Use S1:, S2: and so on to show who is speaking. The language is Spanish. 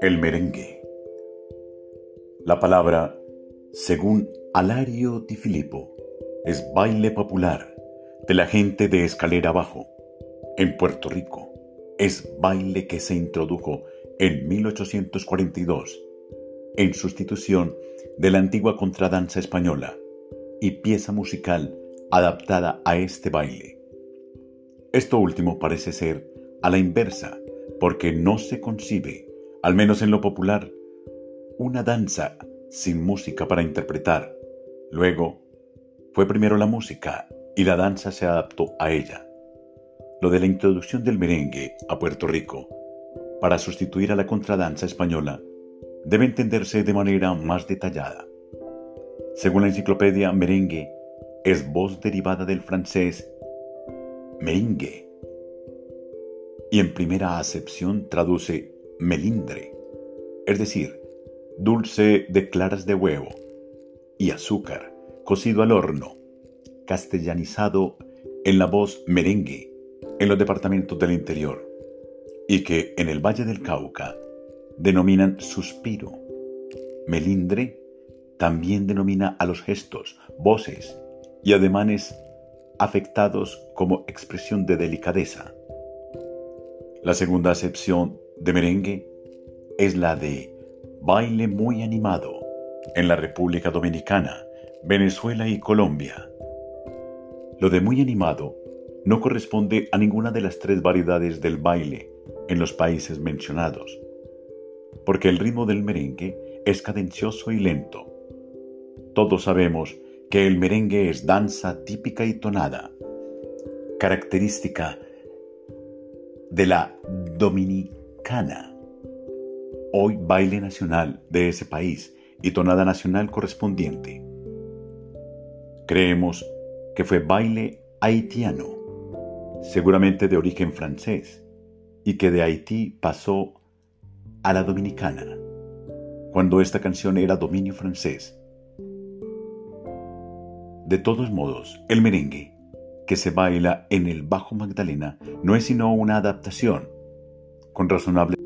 S1: El merengue. La palabra, según Alario Di Filippo, es baile popular de la gente de escalera abajo. En Puerto Rico es baile que se introdujo en 1842 en sustitución de la antigua contradanza española y pieza musical adaptada a este baile. Esto último parece ser a la inversa porque no se concibe al menos en lo popular, una danza sin música para interpretar. Luego, fue primero la música y la danza se adaptó a ella. Lo de la introducción del merengue a Puerto Rico para sustituir a la contradanza española debe entenderse de manera más detallada. Según la enciclopedia, merengue es voz derivada del francés meringue y en primera acepción traduce melindre, es decir, dulce de claras de huevo, y azúcar, cocido al horno, castellanizado en la voz merengue en los departamentos del interior, y que en el Valle del Cauca denominan suspiro. Melindre también denomina a los gestos, voces y ademanes afectados como expresión de delicadeza. La segunda acepción de merengue es la de baile muy animado en la República Dominicana, Venezuela y Colombia. Lo de muy animado no corresponde a ninguna de las tres variedades del baile en los países mencionados, porque el ritmo del merengue es cadencioso y lento. Todos sabemos que el merengue es danza típica y tonada, característica de la dominicana, hoy baile nacional de ese país y tonada nacional correspondiente. Creemos que fue baile haitiano, seguramente de origen francés, y que de Haití pasó a la dominicana, cuando esta canción era dominio francés. De todos modos, el merengue que se baila en el Bajo Magdalena no es sino una adaptación, con razonable